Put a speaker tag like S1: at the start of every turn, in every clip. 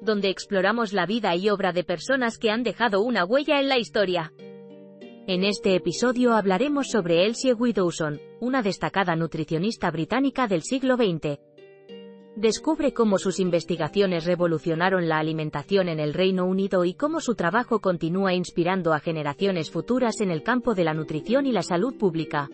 S1: donde exploramos la vida y obra de personas que han dejado una huella en la historia. En este episodio hablaremos sobre Elsie Widdowson, una destacada nutricionista británica del siglo XX. Descubre cómo sus investigaciones revolucionaron la alimentación en el Reino Unido y cómo su trabajo continúa inspirando a generaciones futuras en el campo de la nutrición y la salud pública.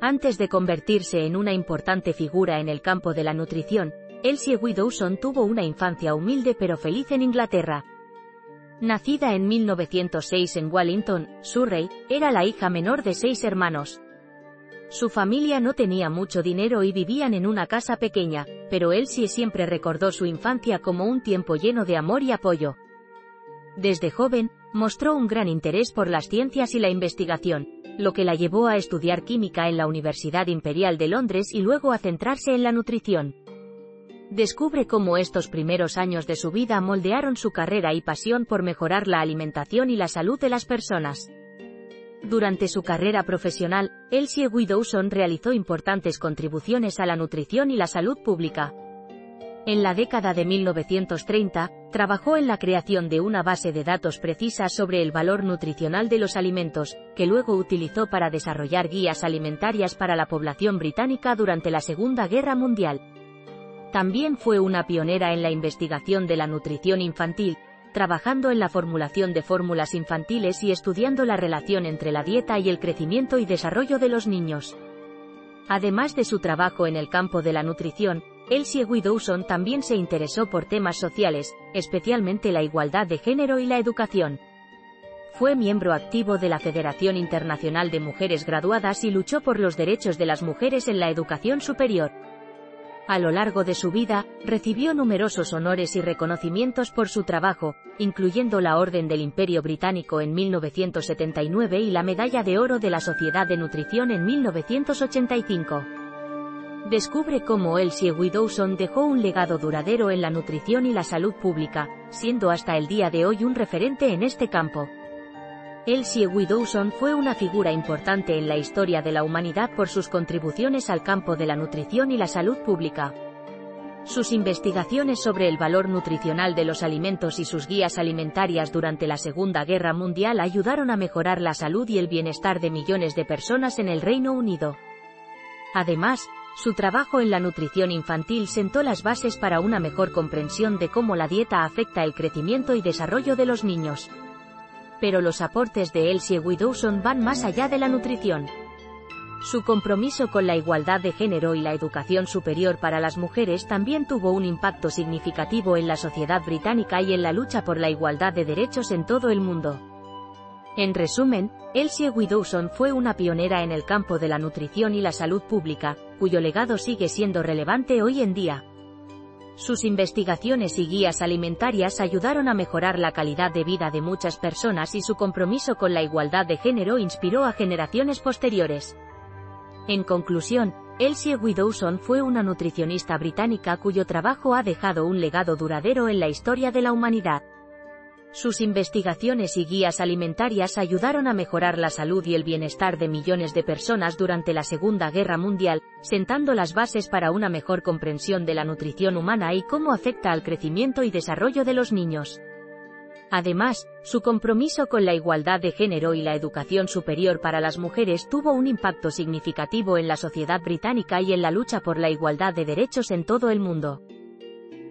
S1: Antes de convertirse en una importante figura en el campo de la nutrición, Elsie Widdowson tuvo una infancia humilde pero feliz en Inglaterra. Nacida en 1906 en Wallington, Surrey, era la hija menor de seis hermanos. Su familia no tenía mucho dinero y vivían en una casa pequeña, pero Elsie siempre recordó su infancia como un tiempo lleno de amor y apoyo. Desde joven, mostró un gran interés por las ciencias y la investigación, lo que la llevó a estudiar química en la Universidad Imperial de Londres y luego a centrarse en la nutrición descubre cómo estos primeros años de su vida moldearon su carrera y pasión por mejorar la alimentación y la salud de las personas. Durante su carrera profesional, Elsie Widdowson realizó importantes contribuciones a la nutrición y la salud pública. En la década de 1930, trabajó en la creación de una base de datos precisa sobre el valor nutricional de los alimentos, que luego utilizó para desarrollar guías alimentarias para la población británica durante la Segunda Guerra Mundial. También fue una pionera en la investigación de la nutrición infantil, trabajando en la formulación de fórmulas infantiles y estudiando la relación entre la dieta y el crecimiento y desarrollo de los niños. Además de su trabajo en el campo de la nutrición, Elsie Widdowson también se interesó por temas sociales, especialmente la igualdad de género y la educación. Fue miembro activo de la Federación Internacional de Mujeres Graduadas y luchó por los derechos de las mujeres en la educación superior. A lo largo de su vida, recibió numerosos honores y reconocimientos por su trabajo, incluyendo la Orden del Imperio Británico en 1979 y la Medalla de Oro de la Sociedad de Nutrición en 1985. Descubre cómo Elsie Widdowson dejó un legado duradero en la nutrición y la salud pública, siendo hasta el día de hoy un referente en este campo. Elsie Widdowson fue una figura importante en la historia de la humanidad por sus contribuciones al campo de la nutrición y la salud pública. Sus investigaciones sobre el valor nutricional de los alimentos y sus guías alimentarias durante la Segunda Guerra Mundial ayudaron a mejorar la salud y el bienestar de millones de personas en el Reino Unido. Además, su trabajo en la nutrición infantil sentó las bases para una mejor comprensión de cómo la dieta afecta el crecimiento y desarrollo de los niños pero los aportes de Elsie Widdowson van más allá de la nutrición. Su compromiso con la igualdad de género y la educación superior para las mujeres también tuvo un impacto significativo en la sociedad británica y en la lucha por la igualdad de derechos en todo el mundo. En resumen, Elsie Widdowson fue una pionera en el campo de la nutrición y la salud pública, cuyo legado sigue siendo relevante hoy en día. Sus investigaciones y guías alimentarias ayudaron a mejorar la calidad de vida de muchas personas y su compromiso con la igualdad de género inspiró a generaciones posteriores. En conclusión, Elsie Widdowson fue una nutricionista británica cuyo trabajo ha dejado un legado duradero en la historia de la humanidad. Sus investigaciones y guías alimentarias ayudaron a mejorar la salud y el bienestar de millones de personas durante la Segunda Guerra Mundial, sentando las bases para una mejor comprensión de la nutrición humana y cómo afecta al crecimiento y desarrollo de los niños. Además, su compromiso con la igualdad de género y la educación superior para las mujeres tuvo un impacto significativo en la sociedad británica y en la lucha por la igualdad de derechos en todo el mundo.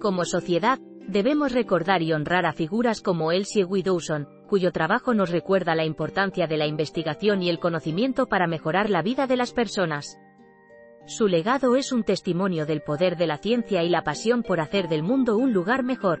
S1: Como sociedad, Debemos recordar y honrar a figuras como Elsie Widdowson, cuyo trabajo nos recuerda la importancia de la investigación y el conocimiento para mejorar la vida de las personas. Su legado es un testimonio del poder de la ciencia y la pasión por hacer del mundo un lugar mejor.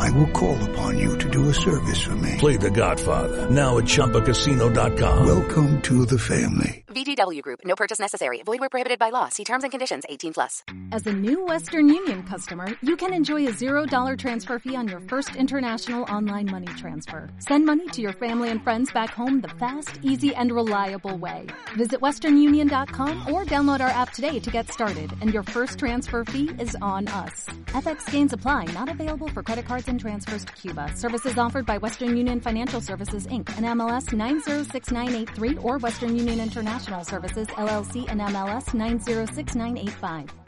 S2: I will call upon you to do a service for me.
S3: Play The Godfather now at ChumbaCasino.com.
S2: Welcome to the family.
S4: VGW Group. No purchase necessary. Void where prohibited by law. See terms and conditions. 18 plus.
S5: As a new Western Union customer, you can enjoy a $0 transfer fee on your first international online money transfer. Send money to your family and friends back home the fast, easy, and reliable way. Visit westernunion.com or download our app today to get started, and your first transfer fee is on us. FX gains apply. Not available for credit cards and transfers to Cuba. Services offered by Western Union Financial Services, Inc. and MLS 906983 or Western Union International Services, LLC and MLS 906985.